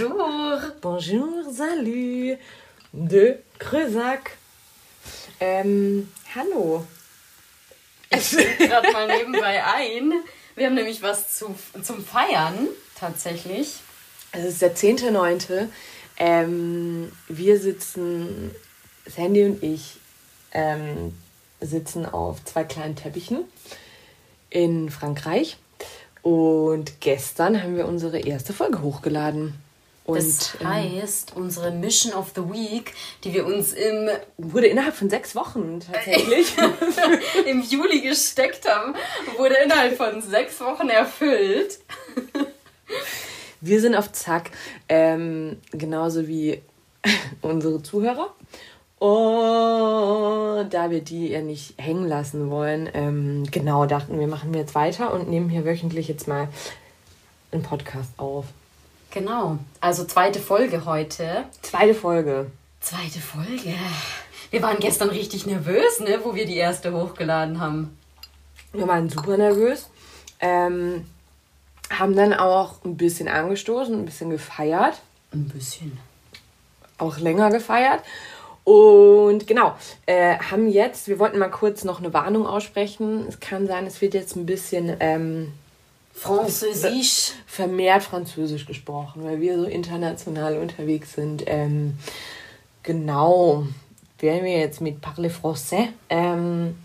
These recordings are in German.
Bonjour. Bonjour, salut. De Creusac. Ähm, hallo. Ich gerade mal nebenbei ein. Wir haben nämlich was zu, zum Feiern, tatsächlich. Es ist der 10.9. Ähm, wir sitzen, Sandy und ich, ähm, sitzen auf zwei kleinen Teppichen in Frankreich. Und gestern haben wir unsere erste Folge hochgeladen. Und Das heißt, unsere Mission of the Week, die wir uns im, wurde innerhalb von sechs Wochen tatsächlich. im Juli gesteckt haben, wurde innerhalb von sechs Wochen erfüllt. Wir sind auf Zack, ähm, genauso wie unsere Zuhörer. Und da wir die ja nicht hängen lassen wollen, ähm, genau dachten wir, machen wir jetzt weiter und nehmen hier wöchentlich jetzt mal einen Podcast auf. Genau. Also zweite Folge heute. Zweite Folge. Zweite Folge. Wir waren gestern richtig nervös, ne, wo wir die erste hochgeladen haben. Wir waren super nervös. Ähm, haben dann auch ein bisschen angestoßen, ein bisschen gefeiert. Ein bisschen. auch länger gefeiert. Und genau, äh, haben jetzt, wir wollten mal kurz noch eine Warnung aussprechen. Es kann sein, es wird jetzt ein bisschen ähm, Französisch. vermehrt Französisch gesprochen, weil wir so international unterwegs sind. Ähm, genau, wären wir jetzt mit Parle Français ähm,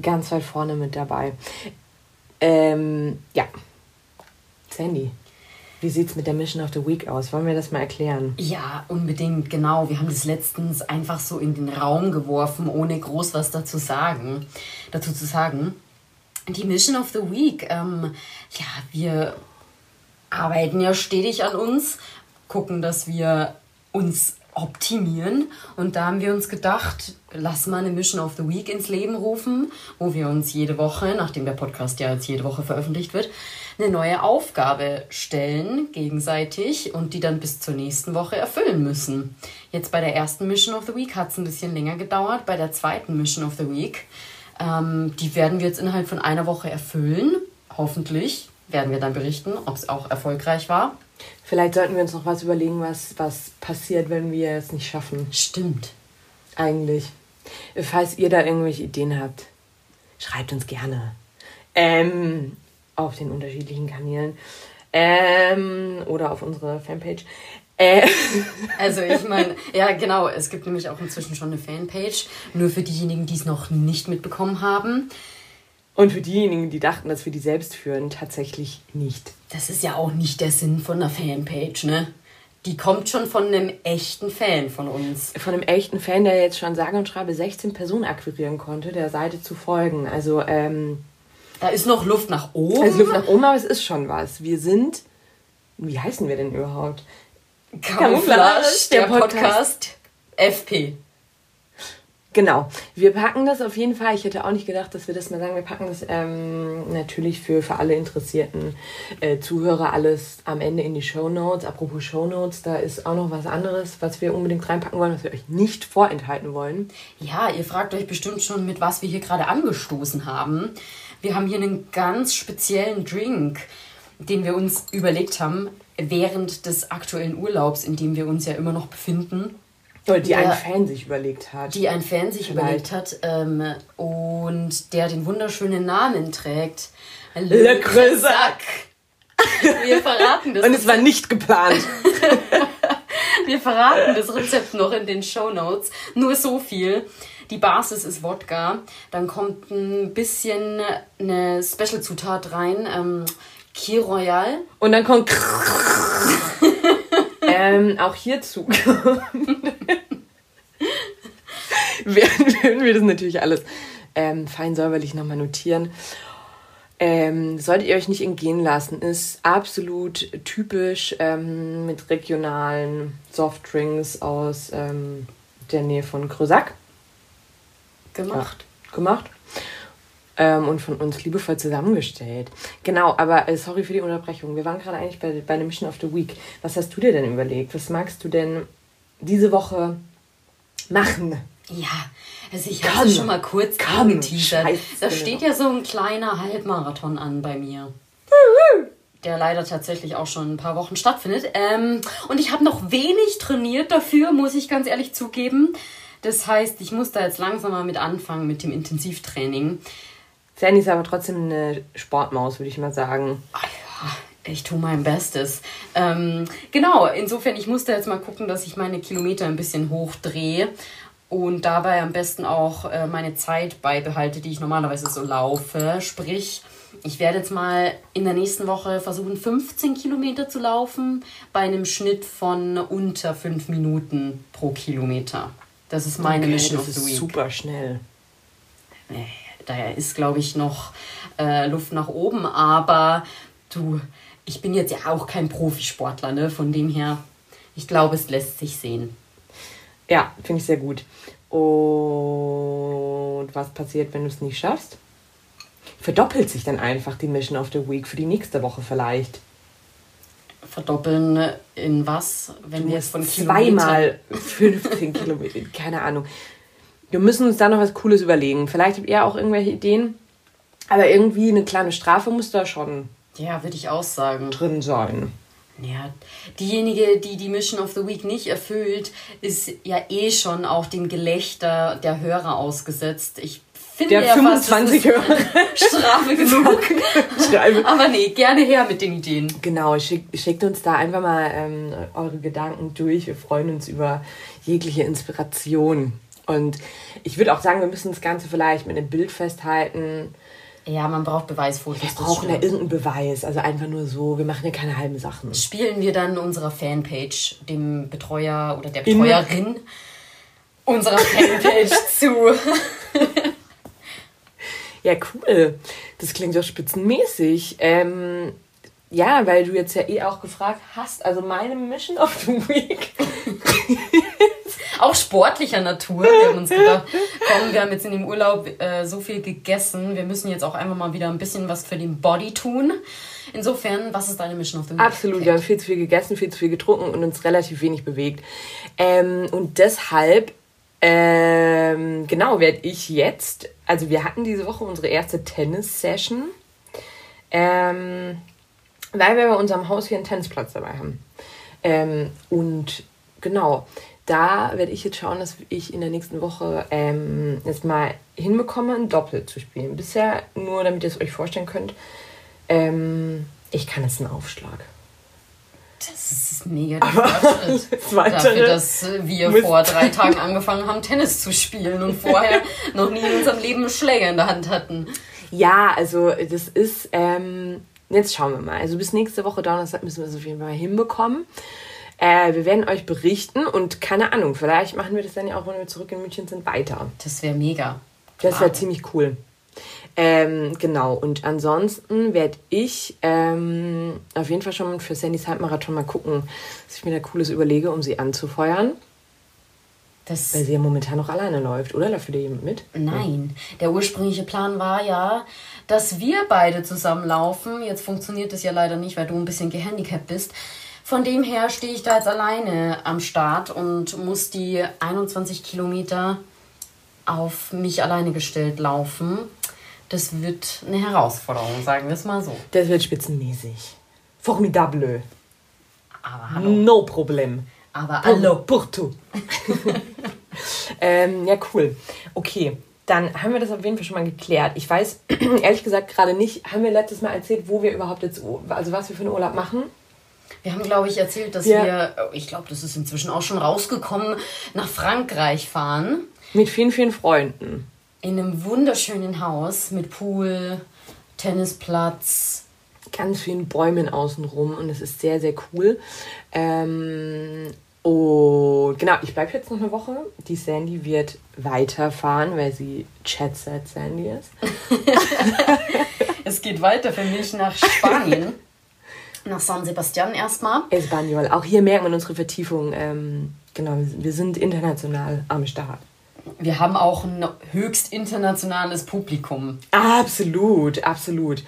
ganz weit vorne mit dabei. Ähm, ja, Sandy, wie sieht's mit der Mission of the Week aus? Wollen wir das mal erklären? Ja, unbedingt, genau. Wir haben das letztens einfach so in den Raum geworfen, ohne groß was dazu sagen, dazu zu sagen. Die Mission of the Week, ähm, ja, wir arbeiten ja stetig an uns, gucken, dass wir uns optimieren. Und da haben wir uns gedacht, lass mal eine Mission of the Week ins Leben rufen, wo wir uns jede Woche, nachdem der Podcast ja jetzt jede Woche veröffentlicht wird, eine neue Aufgabe stellen, gegenseitig, und die dann bis zur nächsten Woche erfüllen müssen. Jetzt bei der ersten Mission of the Week hat es ein bisschen länger gedauert. Bei der zweiten Mission of the Week, ähm, die werden wir jetzt innerhalb von einer Woche erfüllen. Hoffentlich werden wir dann berichten, ob es auch erfolgreich war. Vielleicht sollten wir uns noch was überlegen, was, was passiert, wenn wir es nicht schaffen. Stimmt. Eigentlich. Falls ihr da irgendwelche Ideen habt, schreibt uns gerne. Ähm, auf den unterschiedlichen Kanälen. Ähm, oder auf unserer Fanpage. Äh, Also ich meine, ja genau, es gibt nämlich auch inzwischen schon eine Fanpage. Nur für diejenigen, die es noch nicht mitbekommen haben. und für diejenigen, die dachten, dass wir die selbst führen, tatsächlich nicht. Das ist ja auch nicht der Sinn von einer Fanpage, ne? Die kommt schon von einem echten Fan von uns. Von einem echten Fan, der jetzt schon sage und schreibe 16 Personen akquirieren konnte, der Seite zu folgen. Also, ähm, Da ist noch Luft nach oben. also Luft nach oben, aber es ist schon was. Wir sind, wie heißen wir denn überhaupt? Camouflage, der Podcast. FP. Genau. Wir packen das auf jeden Fall. Ich hätte auch nicht gedacht, dass wir das mal sagen. Wir packen das ähm, natürlich für, für alle interessierten äh, Zuhörer alles am Ende in die Show Notes. Apropos Show Notes, da ist auch noch was anderes, was wir unbedingt reinpacken wollen, was wir euch nicht vorenthalten wollen. Ja, ihr fragt euch bestimmt schon, mit was wir hier gerade angestoßen haben. Wir haben hier einen ganz speziellen Drink, den wir uns überlegt haben während des aktuellen Urlaubs, in dem wir uns ja immer noch befinden. Oder die Ja. ein Fan sich überlegt hat. die ein Fan sich Vielleicht. überlegt hat ähm, und der den wunderschönen Namen trägt. Le Creusac. Wir verraten das. Und es war nicht geplant. Wir verraten das Rezept noch in den Show Notes. Nur so viel. Die Basis ist Wodka. Dann kommt ein bisschen eine Special-Zutat rein. Ähm, Kir Royal. Und dann kommt. Ähm, auch hierzu werden, wir das natürlich alles ähm, fein säuberlich nochmal notieren. Ähm, solltet ihr euch nicht entgehen lassen, ist absolut typisch ähm, mit regionalen Softdrinks aus ähm, der Nähe von Creusac gemacht. gemacht ähm, und von uns liebevoll zusammengestellt. Genau, aber äh, sorry für die Unterbrechung. Wir waren gerade eigentlich bei, bei der Mission of the Week. Was hast du dir denn überlegt? Was magst du denn diese Woche machen? Ja, also ich habe schon mal kurz Komm, angeteasert. Da steht ja so ein kleiner Halbmarathon an bei mir. der leider tatsächlich auch schon ein paar Wochen stattfindet. Ähm, und ich habe noch wenig trainiert dafür, muss ich ganz ehrlich zugeben. Das heißt, ich muss da jetzt langsam mal mit anfangen mit dem Intensivtraining. Sandy ist aber trotzdem eine Sportmaus, würde ich mal sagen. Ach ja, ich tue mein Bestes. Ähm, genau, insofern, ich musste jetzt mal gucken, dass ich meine Kilometer ein bisschen hochdrehe und dabei am besten auch äh, meine Zeit beibehalte, die ich normalerweise so laufe. Sprich, ich werde jetzt mal in der nächsten Woche versuchen, 15 Kilometer zu laufen, bei einem Schnitt von unter 5 Minuten pro Kilometer. Das ist meine Okay, Mission das of the Week. super schnell. Nee, daher ist, glaube ich, noch äh, Luft nach oben. Aber du, ich bin jetzt ja auch kein Profisportler, ne? Von dem her, ich glaube, es lässt sich sehen. Ja, finde ich sehr gut. Und was passiert, wenn du es nicht schaffst? Verdoppelt sich dann einfach die Mission of the Week für die nächste Woche vielleicht. Verdoppeln in was? Wenn wir jetzt von Zweimal 15 Kilometer, keine Ahnung. Wir müssen uns da noch was Cooles überlegen. Vielleicht habt ihr auch irgendwelche Ideen. Aber irgendwie eine kleine Strafe muss da schon Ja, würde ich auch sagen. drin sein. Ja, diejenige, die die Mission of the Week nicht erfüllt, ist ja eh schon auch dem Gelächter der Hörer ausgesetzt. Ich finde Der ja fast, das 25 ist Hörer. Strafe genug. Aber nee, gerne her mit den Ideen. Genau, schickt, schickt uns da einfach mal ähm, eure Gedanken durch. Wir freuen uns über jegliche Inspiration. Und ich würde auch sagen, wir müssen das Ganze vielleicht mit einem Bild festhalten. Ja, man braucht Beweisfotos. Wir brauchen ja irgendeinen Beweis. Also einfach nur so, wir machen ja keine halben Sachen. Spielen wir dann unserer Fanpage, dem Betreuer oder der In- Betreuerin unserer Fanpage zu. Ja, cool. Das klingt doch spitzenmäßig. Ähm, ja, weil du jetzt ja eh auch gefragt hast, also meine Mission of the Week. Auch sportlicher Natur. Wir haben uns gedacht, komm, wir haben jetzt in dem Urlaub äh, so viel gegessen. Wir müssen jetzt auch einfach mal wieder ein bisschen was für den Body tun. Insofern, was ist deine Mission the Week? Absolut, wir haben viel zu viel gegessen, viel zu viel getrunken und uns relativ wenig bewegt. Ähm, und deshalb, ähm, genau, werde ich jetzt, also wir hatten diese Woche unsere erste Tennis-Session, ähm, weil wir bei unserem Haus hier einen Tennisplatz dabei haben. Ähm, und genau, da werde ich jetzt schauen, dass ich in der nächsten Woche ähm, jetzt mal hinbekomme, ein Doppel zu spielen. Bisher nur, damit ihr es euch vorstellen könnt, ähm, ich kann jetzt einen Aufschlag. Das ist mega der Fortschritt. Dafür, dass wir vor drei Tagen angefangen haben, Tennis zu spielen und vorher noch nie in unserem Leben einen Schläger in der Hand hatten. Ja, also das ist, ähm, jetzt schauen wir mal. Also bis nächste Woche Donnerstag müssen wir es auf jeden Fall hinbekommen. Äh, wir werden euch berichten und keine Ahnung, vielleicht machen wir das dann ja auch, wenn wir zurück in München sind, weiter. Das wäre mega. Das wäre ziemlich cool. Ähm, genau, und ansonsten werde ich ähm, auf jeden Fall schon für Sandys Halbmarathon mal gucken, was ich mir da Cooles überlege, um sie anzufeuern. Das, Weil sie ja momentan noch alleine läuft, oder? Läuft wieder jemand mit? Nein, der ursprüngliche Plan war ja, dass wir beide zusammenlaufen. Jetzt funktioniert das ja leider nicht, weil du ein bisschen gehandicapt bist. Von dem her stehe ich da jetzt alleine am Start und muss die 21 Kilometer auf mich alleine gestellt laufen. Das wird eine Herausforderung, sagen wir es mal so. Das wird spitzenmäßig. Formidable. Aber hallo. No problem. Aber Hallo, hallo. Porto. ähm, ja, cool. Okay, dann haben wir das auf jeden Fall schon mal geklärt. Ich weiß ehrlich gesagt gerade nicht, haben wir letztes Mal erzählt, wo wir überhaupt jetzt, also was wir für einen Urlaub machen? Wir haben, glaube ich, erzählt, dass Ja. wir, oh, ich glaube, das ist inzwischen auch schon rausgekommen, nach Frankreich fahren. Mit vielen, vielen Freunden. In einem wunderschönen Haus mit Pool, Tennisplatz. Ganz vielen Bäumen außenrum und es ist sehr, sehr cool. Ähm, und genau, ich bleibe jetzt noch eine Woche. Die Sandy wird weiterfahren, weil sie Chat Set Sandy ist. Es geht weiter für mich nach Spanien. Nach San Sebastian erstmal. Espanol. Auch hier merkt man unsere Vertiefung. Ähm, genau, wir sind international am Start. Wir haben auch ein höchst internationales Publikum. Absolut, absolut.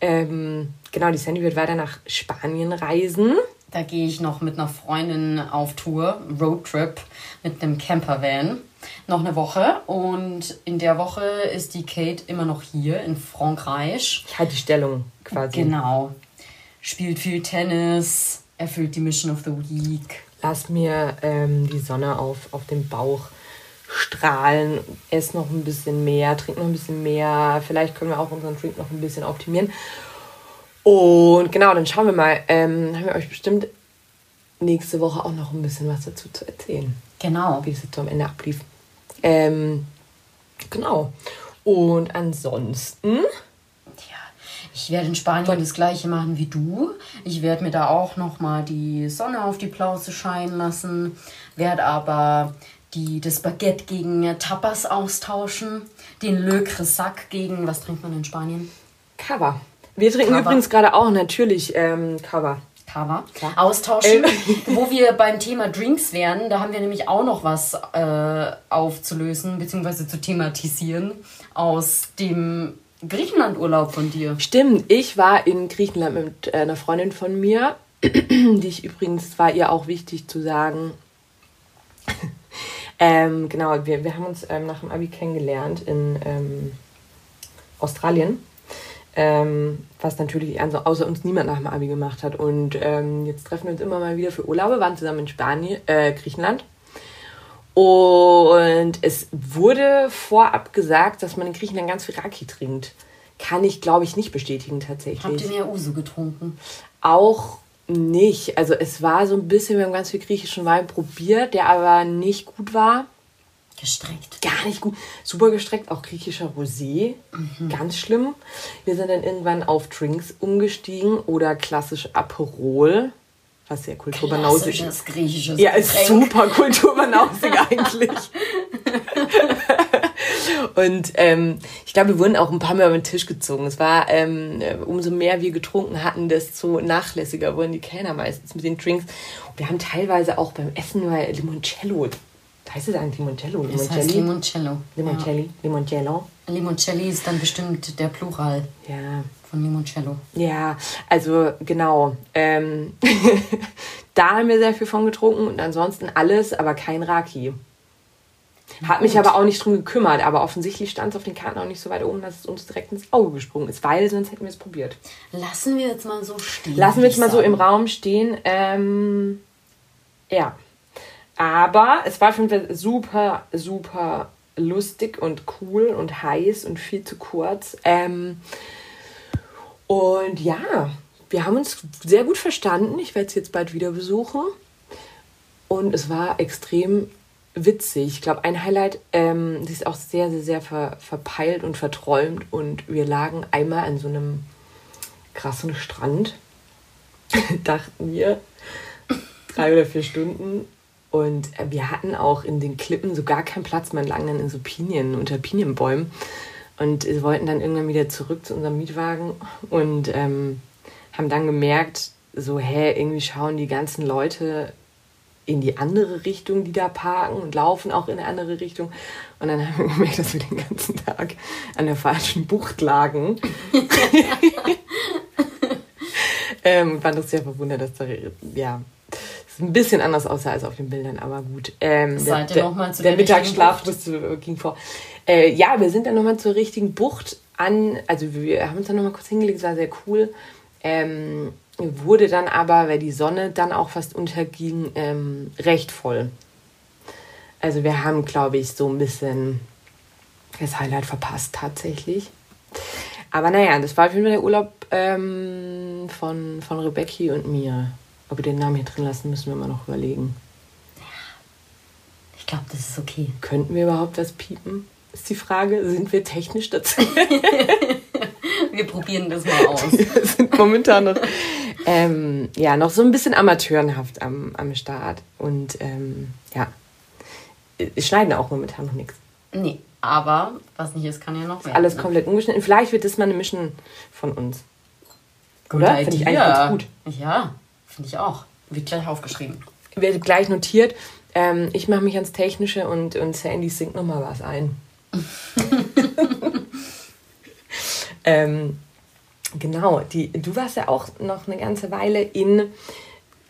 Ähm, genau, die Sandy wird weiter nach Spanien reisen. Da gehe ich noch mit einer Freundin auf Tour, Roadtrip mit einem Campervan. Noch eine Woche und in der Woche ist die Kate immer noch hier in Frankreich. Ich halte die Stellung quasi. Genau. Spielt viel Tennis, erfüllt die Mission of the Week. Lass mir ähm, die Sonne auf, auf dem Bauch strahlen, ess noch ein bisschen mehr, trink noch ein bisschen mehr. Vielleicht können wir auch unseren Drink noch ein bisschen optimieren. Und genau, dann schauen wir mal. Ähm, haben wir euch bestimmt nächste Woche auch noch ein bisschen was dazu zu erzählen. Genau. Wie es jetzt am Ende ablief. Ähm, genau. Und ansonsten. Ich werde in Spanien das gleiche machen wie du. Ich werde mir da auch nochmal die Sonne auf die Plauze scheinen lassen. Werde aber die, das Baguette gegen Tapas austauschen. Den Le Cresac gegen, was trinkt man in Spanien? Cava. Wir trinken Kava. übrigens gerade auch natürlich ähm, Cava. Cover austauschen. Ähm. Wo wir beim Thema Drinks wären, da haben wir nämlich auch noch was äh, aufzulösen bzw. zu thematisieren aus dem Griechenland-Urlaub von dir. Stimmt, ich war in Griechenland mit äh, einer Freundin von mir, die ich übrigens, war ihr auch wichtig zu sagen, ähm, genau, wir, wir haben uns ähm, nach dem Abi kennengelernt in ähm, Australien ähm, was natürlich also außer uns niemand nach dem Abi gemacht hat. Und ähm, jetzt treffen wir uns immer mal wieder für Urlaube, waren zusammen in Spanien, äh, Griechenland. Und es wurde vorab gesagt, dass man in Griechenland ganz viel Raki trinkt. Kann ich, glaube ich, nicht bestätigen tatsächlich. Habt ihr mehr Uso getrunken? Auch nicht. Also es war so ein bisschen, wir haben ganz viel griechischen Wein probiert, der aber nicht gut war. Gestreckt. Gar nicht gut. Super gestreckt, auch griechischer Rosé. Mhm. Ganz schlimm. Wir sind dann irgendwann auf Drinks umgestiegen oder klassisch Aperol. Was sehr kulturbanausig ist. griechisches Ja, ist Getränk. super kulturbanausig eigentlich. Und ähm, ich glaube, wir wurden auch ein paar Mal über den Tisch gezogen. Es war, ähm, umso mehr wir getrunken hatten, desto nachlässiger wurden die Kellner meistens mit den Drinks. Und wir haben teilweise auch beim Essen mal Limoncello heißt es eigentlich Limoncello? Limoncelli? Es heißt Limoncello. Limoncelli. Ja. Limoncello. Limoncelli ist dann bestimmt der Plural. Ja. Von Limoncello. Ja, also genau. Ähm, da haben wir sehr viel von getrunken und ansonsten alles, aber kein Raki. Hat Gut. mich aber auch nicht drum gekümmert, aber offensichtlich stand es auf den Karten auch nicht so weit oben, dass es uns direkt ins Auge gesprungen ist, weil sonst hätten wir es probiert. Lassen wir jetzt mal so stehen. Lassen wir jetzt mal sagen. so im Raum stehen. Ähm, ja. Aber es war schon super, super lustig und cool und heiß und viel zu kurz. Ähm, und ja, wir haben uns sehr gut verstanden. Ich werde es jetzt bald wieder besuchen. Und es war extrem witzig. Ich glaube, ein Highlight, ähm, sie ist auch sehr, sehr, sehr ver, verpeilt und verträumt. Und wir lagen einmal an so einem krassen Strand, dachten wir, drei oder vier Stunden und wir hatten auch in den Klippen so gar keinen Platz. Man lagen dann in so Pinien, unter Pinienbäumen. Und wir wollten dann irgendwann wieder zurück zu unserem Mietwagen und ähm, haben dann gemerkt, so, hä, irgendwie schauen die ganzen Leute in die andere Richtung, die da parken und laufen auch in eine andere Richtung. Und dann haben wir gemerkt, dass wir den ganzen Tag an der falschen Bucht lagen. ähm, fand das sehr verwundert, dass da, ja, ein bisschen anders aussah als auf den Bildern, aber gut. Ähm, Seid der, ihr noch mal zu der, der Mittagsschlaf musste, ging vor. Äh, ja, wir sind dann nochmal zur richtigen Bucht an. Also wir haben uns dann nochmal kurz hingelegt, es war sehr cool. Ähm, wurde dann aber, weil die Sonne dann auch fast unterging, ähm, recht voll. Also wir haben, glaube ich, so ein bisschen das Highlight verpasst tatsächlich. Aber naja, das war auf jeden Fall der Urlaub ähm, von, von Rebecca und mir. Ob wir den Namen hier drin lassen, müssen wir mal noch überlegen. Ich glaube, das ist okay. Könnten wir überhaupt was piepen? Ist die Frage. Sind wir technisch dazu? wir probieren das mal aus. Wir sind momentan noch, ähm, ja, noch so ein bisschen amateurenhaft am, am Start. Und ähm, ja, wir schneiden auch momentan noch nichts. Nee, aber was nicht ist, kann ja noch werden. Alles ne? komplett umgeschnitten. Vielleicht wird das mal eine Mission von uns. Oder? Finde ich eigentlich ganz gut. Ja. Finde ich auch. Wird gleich aufgeschrieben. Wird gleich notiert. Ähm, ich mache mich ans Technische und, und Sandy singt nochmal was ein. ähm, genau, die, du warst ja auch noch eine ganze Weile in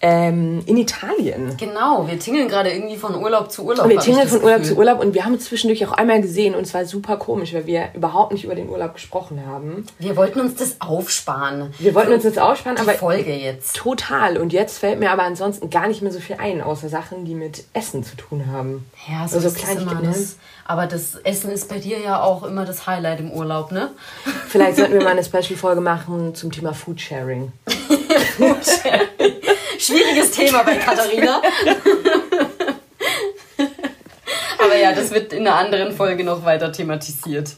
ähm, in Italien. Genau, wir tingeln gerade irgendwie von Urlaub zu Urlaub. Wir tingeln von Urlaub zu Urlaub und wir haben uns zwischendurch auch einmal gesehen und es war super komisch, weil wir überhaupt nicht über den Urlaub gesprochen haben. Wir wollten uns das aufsparen. Wir wollten uns das aufsparen, Die aber Folge jetzt. total. Und jetzt fällt mir aber ansonsten gar nicht mehr so viel ein, außer Sachen, die mit Essen zu tun haben. Ja, so also ist das immer. Das, aber das Essen ist bei dir ja auch immer das Highlight im Urlaub, ne? Vielleicht sollten wir mal eine Special-Folge machen zum Thema Food Sharing. Schwieriges Thema bei Katharina. Aber ja, das wird in einer anderen Folge noch weiter thematisiert.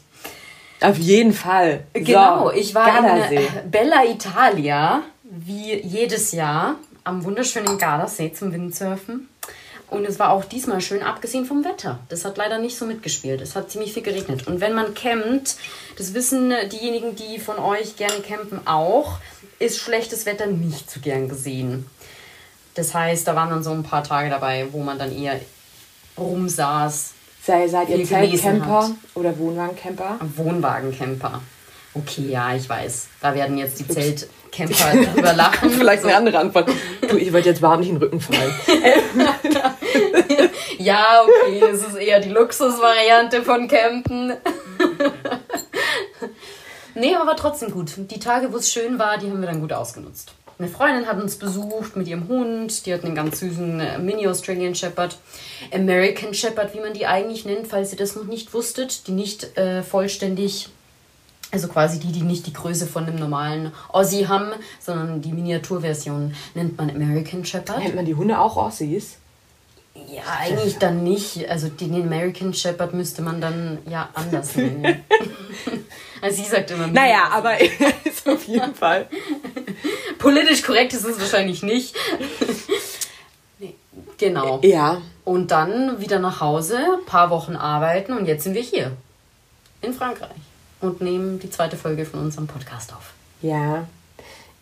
Auf jeden Fall. Genau, So, ich war Gardasee. in Bella Italia, wie jedes Jahr, am wunderschönen Gardasee zum Windsurfen. Und es war auch diesmal schön, abgesehen vom Wetter. Das hat leider nicht so mitgespielt. Es hat ziemlich viel geregnet. Und wenn man campt, das wissen diejenigen, die von euch gerne campen, auch, ist schlechtes Wetter nicht so gern gesehen. Das heißt, da waren dann so ein paar Tage dabei, wo man dann eher rumsaß. Sei, seid ihr Zeltcamper oder Wohnwagencamper? Wohnwagencamper. Okay, ja, ich weiß. Da werden jetzt die Zeltcamper drüber lachen. Vielleicht eine andere Antwort. Du, ich wollte jetzt nicht in den Rücken fallen. Ja, okay, es ist eher die Luxusvariante von Campen. nee, aber war trotzdem gut. Die Tage, wo es schön war, die haben wir dann gut ausgenutzt. Eine Freundin hat uns besucht mit ihrem Hund. Die hat einen ganz süßen äh, Mini-Australian Shepherd. American Shepherd, wie man die eigentlich nennt, falls ihr das noch nicht wusstet. Die nicht äh, vollständig, also quasi die, die nicht die Größe von einem normalen Aussie haben, sondern die Miniaturversion nennt man American Shepherd. Nennt man die Hunde auch Aussies? Ja, eigentlich dann nicht. Also den American Shepherd müsste man dann ja anders nennen. also sie sagt immer. Naja, aber ist auf jeden Fall. Politisch korrekt ist es wahrscheinlich nicht. Nee, genau. Ja. Und dann wieder nach Hause, paar Wochen arbeiten und jetzt sind wir hier. In Frankreich. Und nehmen die zweite Folge von unserem Podcast auf. Ja.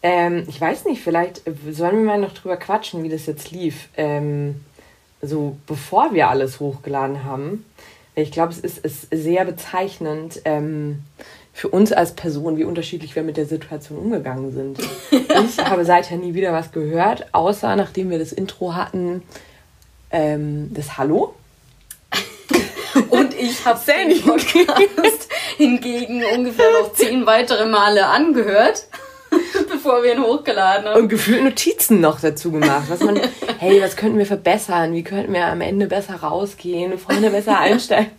Ähm, ich weiß nicht, vielleicht sollen wir mal noch drüber quatschen, wie das jetzt lief. Ähm, so bevor wir alles hochgeladen haben. Ich glaube, es ist, ist sehr bezeichnend ähm, für uns als Person, wie unterschiedlich wir mit der Situation umgegangen sind. ich habe seither nie wieder was gehört, außer nachdem wir das Intro hatten, ähm, das Hallo. Und ich habe Sandy. Podcast hingegen ungefähr noch zehn weitere Male angehört, bevor wir ihn hochgeladen haben. und gefühlt Notizen noch dazu gemacht. Was man, hey, was könnten wir verbessern? Wie könnten wir am Ende besser rausgehen, vorne besser einsteigen?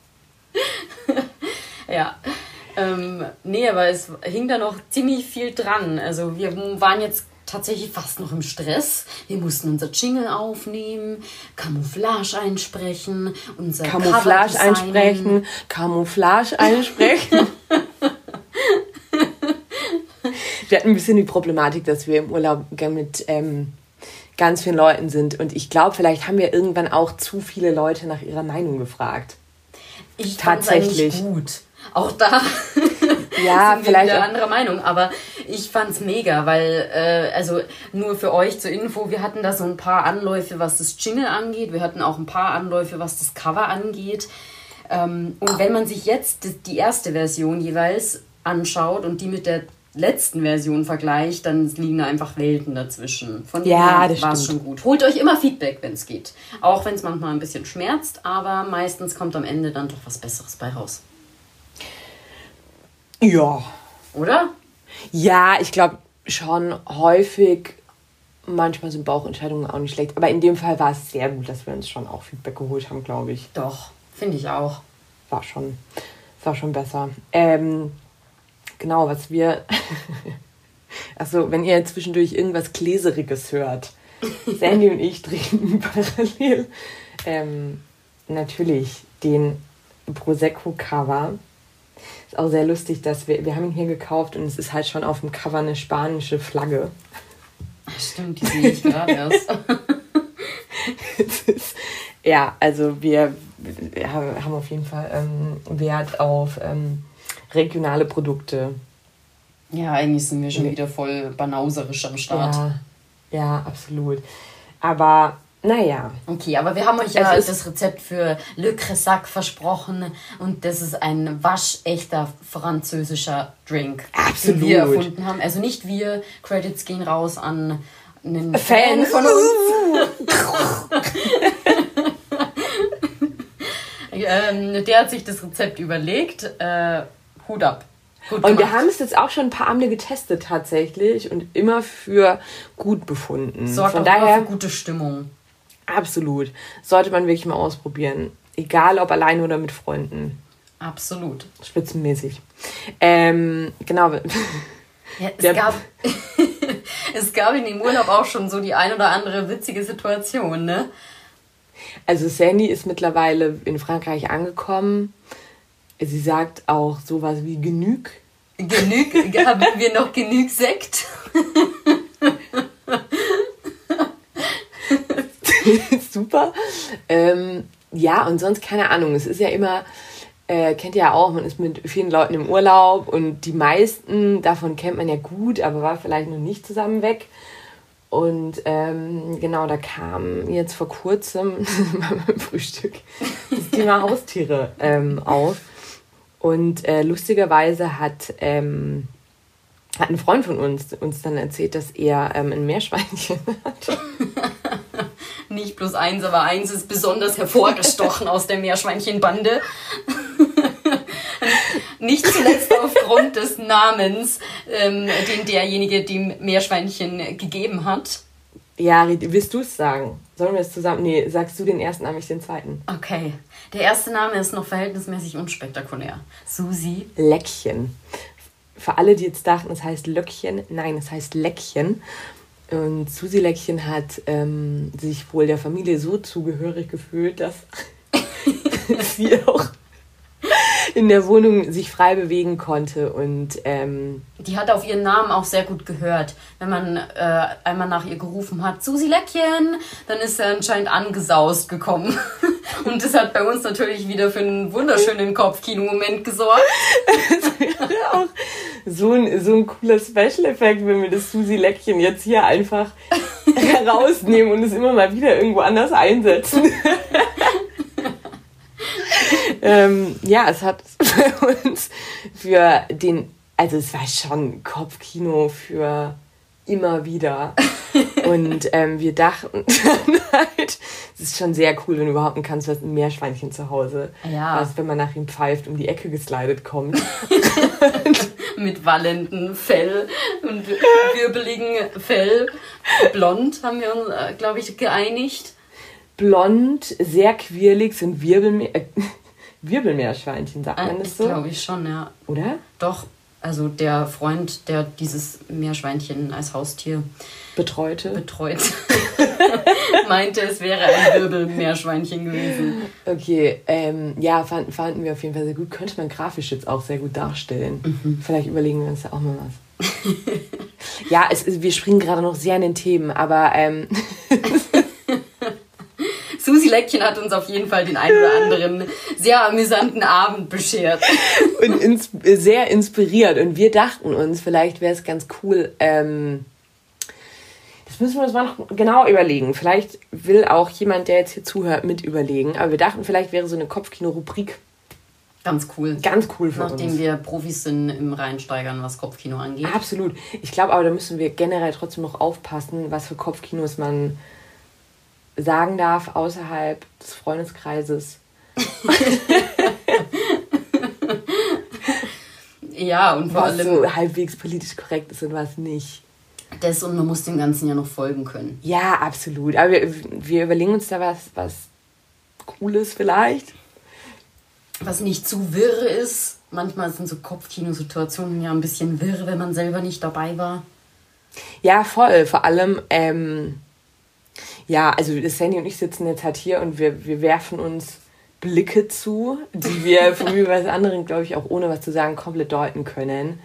Ja. Ähm, nee, aber es hing da noch ziemlich viel dran. Also wir waren jetzt tatsächlich fast noch im Stress. Wir mussten unser Jingle aufnehmen, Camouflage einsprechen, unser Camouflage einsprechen, Camouflage einsprechen. Wir hatten ein bisschen die Problematik, dass wir im Urlaub mit ähm, ganz vielen Leuten sind. Und ich glaube, vielleicht haben wir irgendwann auch zu viele Leute nach ihrer Meinung gefragt. Ich Tatsächlich. gut. Auch da Ja, sind wir vielleicht wieder anderer Meinung, aber ich fand's mega, weil, äh, also nur für euch zur Info, wir hatten da so ein paar Anläufe, was das Jingle angeht, wir hatten auch ein paar Anläufe, was das Cover angeht. Ähm, und wenn man sich jetzt die erste Version jeweils anschaut und die mit der letzten Version vergleicht, dann liegen da einfach Welten dazwischen. Von Ja, das war's stimmt. schon gut. Holt euch immer Feedback, wenn es geht. Auch wenn es manchmal ein bisschen schmerzt, aber meistens kommt am Ende dann doch was Besseres bei raus. Ja. Oder? Ja, ich glaube schon häufig. Manchmal sind Bauchentscheidungen auch nicht schlecht. Aber in dem Fall war es sehr gut, dass wir uns schon auch Feedback geholt haben, glaube ich. Doch, finde ich auch. war schon, war schon besser. Ähm, genau, was wir. Achso, wenn ihr zwischendurch irgendwas Gläseriges hört. Sandy und ich trinken parallel ähm, natürlich den Prosecco Cover. Ist auch sehr lustig, dass wir, wir haben ihn hier gekauft und es ist halt schon auf dem Cover eine spanische Flagge. Stimmt, die sehe ich gerade erst. Ist- ja, also wir, wir haben auf jeden Fall ähm, Wert auf ähm, regionale Produkte. Ja, eigentlich sind wir schon wieder voll banauserisch am Start. Ja, ja, absolut. Aber naja, Okay, aber wir haben euch ja das Rezept für Le Cressac versprochen und das ist ein waschechter französischer Drink, Absolut. den wir erfunden haben. Also nicht wir, Credits gehen raus an einen Fan, Fan von uns. ähm, der hat sich das Rezept überlegt. Äh, Hut ab. Gut und wir haben es jetzt auch schon ein paar Abende getestet tatsächlich und immer für gut befunden. Sorgt Von daher für gute Stimmung. Absolut. Sollte man wirklich mal ausprobieren. Egal ob alleine oder mit Freunden. Absolut. Spitzenmäßig. Ähm, genau. Ja, es, gab, es gab in dem Urlaub auch schon so die ein oder andere witzige Situation, ne? Also Sandy ist mittlerweile in Frankreich angekommen. Sie sagt auch sowas wie genüg. Genüg? Haben wir noch genüg Sekt? Super. Ähm, ja, und sonst keine Ahnung. Es ist ja immer, äh, kennt ihr ja auch, man ist mit vielen Leuten im Urlaub und die meisten davon kennt man ja gut, aber war vielleicht noch nicht zusammen weg. Und ähm, genau, da kam jetzt vor kurzem beim Frühstück das Thema Haustiere ähm, auf. Und äh, lustigerweise hat, ähm, hat ein Freund von uns uns dann erzählt, dass er ähm, ein Meerschweinchen hat. Nicht bloß eins, aber eins ist besonders hervorgestochen aus der Meerschweinchenbande. Nicht zuletzt aufgrund des Namens, ähm, den derjenige dem Meerschweinchen gegeben hat. Ja, willst du es sagen? Sollen wir es zusammen? Nee, sagst du den ersten Namen, ich den zweiten. Okay. Der erste Name ist noch verhältnismäßig unspektakulär. Susi. Leckchen. Für alle, die jetzt dachten, es heißt Löckchen, nein, es heißt Leckchen. Und Susi Leckchen hat ähm, sich wohl der Familie so zugehörig gefühlt, dass sie auch in der Wohnung sich frei bewegen konnte und ähm, die hat auf ihren Namen auch sehr gut gehört. Wenn man äh, einmal nach ihr gerufen hat, Susi Leckchen, dann ist er anscheinend angesaust gekommen. und das hat bei uns natürlich wieder für einen wunderschönen Kopfkino-Moment gesorgt. das wäre auch so ein, so ein cooler Special-Effekt, wenn wir das Susi Leckchen jetzt hier einfach herausnehmen und es immer mal wieder irgendwo anders einsetzen ähm, ja, es hat für uns für den, also es war schon Kopfkino für immer wieder. Und ähm, wir dachten halt, es ist schon sehr cool, wenn du überhaupt kannst, was ein Meerschweinchen zu Hause. Ja. Was, wenn man nach ihm pfeift, um die Ecke geslidet kommt. Mit wallendem Fell und wirbeligen Fell. Blond haben wir uns, äh, glaube ich, geeinigt. Blond, sehr quirlig, sind Wirbelmeer. Wirbelmeerschweinchen, sagt man das so? Glaube ich schon, ja. Oder? Doch, also der Freund, der dieses Meerschweinchen als Haustier betreute, betreut, meinte, es wäre ein Wirbelmeerschweinchen gewesen. Okay, ähm, ja, fanden, fanden wir auf jeden Fall sehr gut. Könnte man grafisch jetzt auch sehr gut darstellen. Mhm. Vielleicht überlegen wir uns da auch mal was. ja, es, wir springen gerade noch sehr in den Themen, aber ähm, Susi Leckchen hat uns auf jeden Fall den einen oder anderen sehr amüsanten Abend beschert. Und ins sehr inspiriert. Und wir dachten uns, vielleicht wäre es ganz cool, ähm, das müssen wir uns mal noch genau überlegen. Vielleicht will auch jemand, der jetzt hier zuhört, mit überlegen. Aber wir dachten, vielleicht wäre so eine Kopfkino-Rubrik. Ganz cool. Ganz cool für Nachdem uns. wir Profis sind im Reinsteigern, was Kopfkino angeht. Absolut. Ich glaube aber, da müssen wir generell trotzdem noch aufpassen, was für Kopfkinos man sagen darf außerhalb des Freundeskreises. ja, und vor was allem. so halbwegs politisch korrekt ist und was nicht. Das und man muss dem Ganzen ja noch folgen können. Ja, absolut. Aber wir, wir überlegen uns da was, was Cooles vielleicht. Was nicht zu wirr ist. Manchmal sind so Kopfkinosituationen ja ein bisschen wirr, wenn man selber nicht dabei war. Ja, voll. Vor allem, ähm, ja, also Sandy und ich sitzen jetzt halt hier und wir, wir werfen uns Blicke zu, die wir von jeweils anderen, glaube ich, auch ohne was zu sagen, komplett deuten können.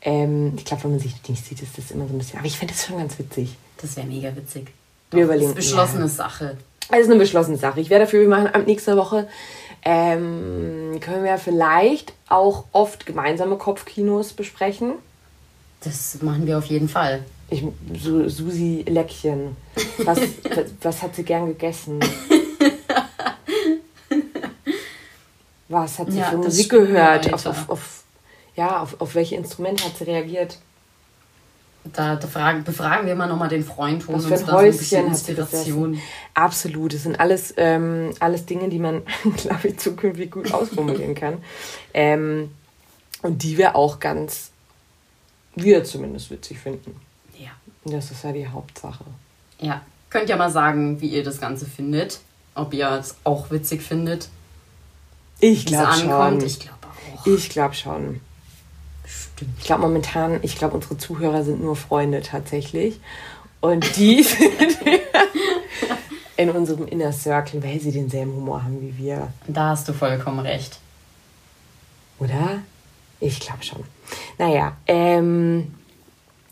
Ähm, ich glaube, wenn man sich nicht sieht, ist das immer so ein bisschen. Aber ich finde das schon ganz witzig. Das wäre mega witzig. Doch, wir überlegen. Das ist eine beschlossene ja. Sache. Es ist eine beschlossene Sache. Ich wäre dafür, wir machen ab nächster Woche ähm, können wir vielleicht auch oft gemeinsame Kopfkinos besprechen. Das machen wir auf jeden Fall. Ich, so, Susi Leckchen. Was, was hat sie gern gegessen? Was hat sie ja, für Musik gehört? Auf, auf, auf, ja, auf, auf welche Instrumente hat sie reagiert? Da, da fragen, befragen wir mal nochmal den Freund, holen Was uns für da ein ein bisschen Häuschen hat sie Inspiration. Absolut. Das sind alles, ähm, alles Dinge, die man, glaube ich, zukünftig gut ausformulieren kann. Ähm, und die wir auch ganz, wir zumindest witzig finden. Das ist ja die Hauptsache. ja. Könnt ja mal sagen, wie ihr das Ganze findet. Ob ihr es auch witzig findet. Ich glaube schon. Ich glaube auch. Ich glaube schon. Stimmt. Ich glaube momentan, ich glaube, unsere Zuhörer sind nur Freunde tatsächlich. Und die sind in unserem Inner Circle, weil sie denselben Humor haben wie wir. Da hast du vollkommen recht. Oder? Ich glaube schon. Naja, ähm,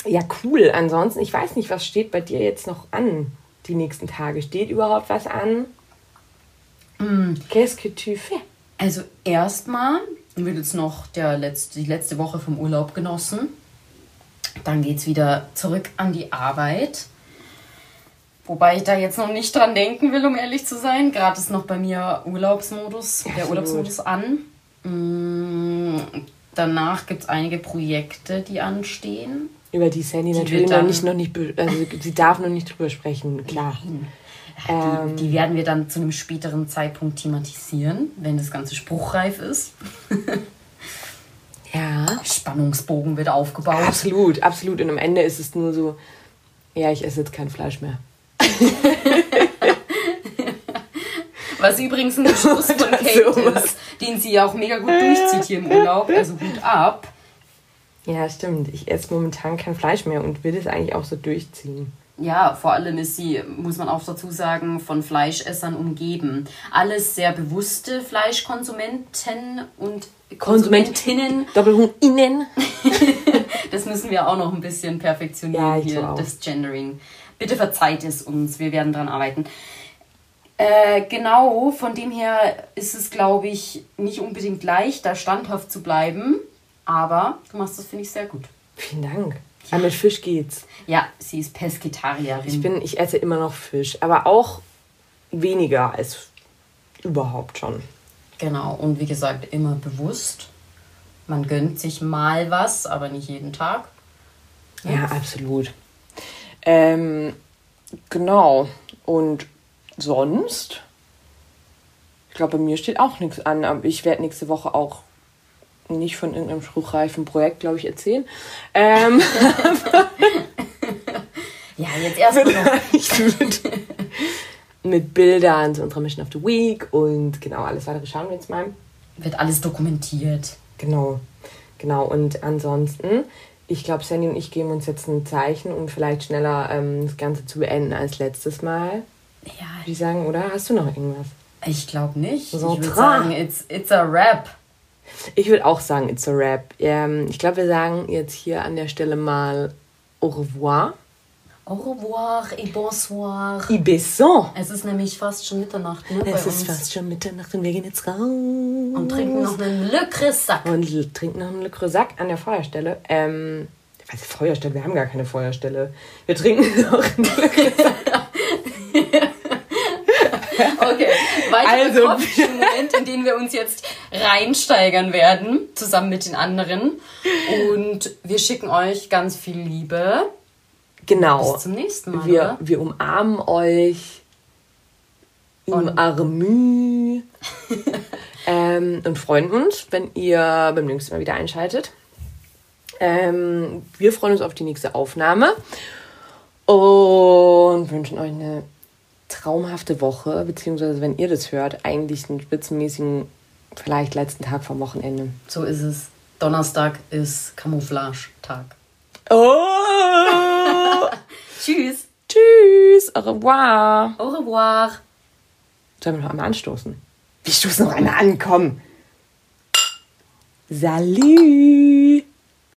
ja, cool. Ansonsten, ich weiß nicht, was steht bei dir jetzt noch an die nächsten Tage? Steht überhaupt was an? Qu'est-ce que tu fais? Also erstmal wird jetzt noch der letzte, die letzte Woche vom Urlaub genossen. Dann geht es wieder zurück an die Arbeit. Wobei ich da jetzt noch nicht dran denken will, um ehrlich zu sein. Gerade ist noch bei mir Urlaubsmodus, der Absolut. Urlaubsmodus an. Mm, Danach gibt es einige Projekte, die anstehen. Über die Sandy Die natürlich noch nicht, noch nicht, also sie darf noch nicht drüber sprechen, klar. Ähm, Die, die werden wir dann zu einem späteren Zeitpunkt thematisieren, wenn das Ganze spruchreif ist. Ja. Spannungsbogen wird aufgebaut. Absolut, absolut. Und am Ende ist es nur so, ja, ich esse jetzt kein Fleisch mehr. Was übrigens ein Beschluss von Kate ist, den sie ja auch mega gut durchzieht hier im Urlaub. Also gut ab. Ja, stimmt. Ich esse momentan kein Fleisch mehr und will es eigentlich auch so durchziehen. Ja, vor allem ist sie, muss man auch dazu sagen, von Fleischessern umgeben. Alles sehr bewusste Fleischkonsumenten und Konsumentinnen. Doppelhung innen. Das müssen wir auch noch ein bisschen perfektionieren Ja, hier, das Gendering. Bitte verzeiht es uns, wir werden dran arbeiten. Äh, genau, von dem her ist es, glaube ich, nicht unbedingt leicht, da standhaft zu bleiben. Aber du machst das, finde ich, sehr gut. Vielen Dank. Aber mit Fisch geht's. Ja, sie ist Pesketarierin. Ich bin, ich esse immer noch Fisch, aber auch weniger als überhaupt schon. Genau, und wie gesagt, immer bewusst. Man gönnt sich mal was, aber nicht jeden Tag. Ja, absolut. Ähm, genau. Und sonst? Ich glaube, bei mir steht auch nichts an, aber ich werde nächste Woche auch nicht von irgendeinem spruchreifen Projekt, glaube ich, erzählen. Ähm, Ja, jetzt erstmal mit, Bildern zu unserer Mission of the Week und genau, alles weitere schauen wir jetzt mal. Wird alles dokumentiert. Genau, genau. Und ansonsten, ich glaube, Sandy und ich geben uns jetzt ein Zeichen, um vielleicht schneller ähm, das Ganze zu beenden als letztes Mal. Ja, Würde ich sagen, oder? Hast du noch irgendwas? ich glaube nicht. So ich würde sagen, it's, it's a rap. Ich würde auch sagen, it's a rap. Ähm, ich glaube, wir sagen jetzt hier an der Stelle mal au revoir. Au revoir et bonsoir. I beson. Es ist nämlich fast schon Mitternacht, ne? Es ist fast schon Mitternacht und wir gehen jetzt raus. Und trinken noch einen Le Cressac. Und trinken noch einen Le Creusac an der Feuerstelle. Ähm, was Feuerstelle? Wir haben gar keine Feuerstelle. Wir trinken noch einen Le Creusac. Okay, weiter Also- Moment, in den wir uns jetzt reinsteigern werden, zusammen mit den anderen. Und wir schicken euch ganz viel Liebe. Genau. Bis zum nächsten Mal, Wir, oder? wir umarmen euch. Umarmü. ähm, und freuen uns, wenn ihr beim nächsten Mal wieder einschaltet. Ähm, wir freuen uns auf die nächste Aufnahme und wünschen euch eine traumhafte Woche, beziehungsweise wenn ihr das hört, eigentlich einen spitzenmäßigen, vielleicht letzten Tag vom Wochenende. So ist es. Donnerstag ist Camouflage-Tag. Oh! Tschüss. Tschüss, au revoir. Au revoir. Sollen wir noch einmal anstoßen? Wir stoßen noch einmal an, komm. Salut.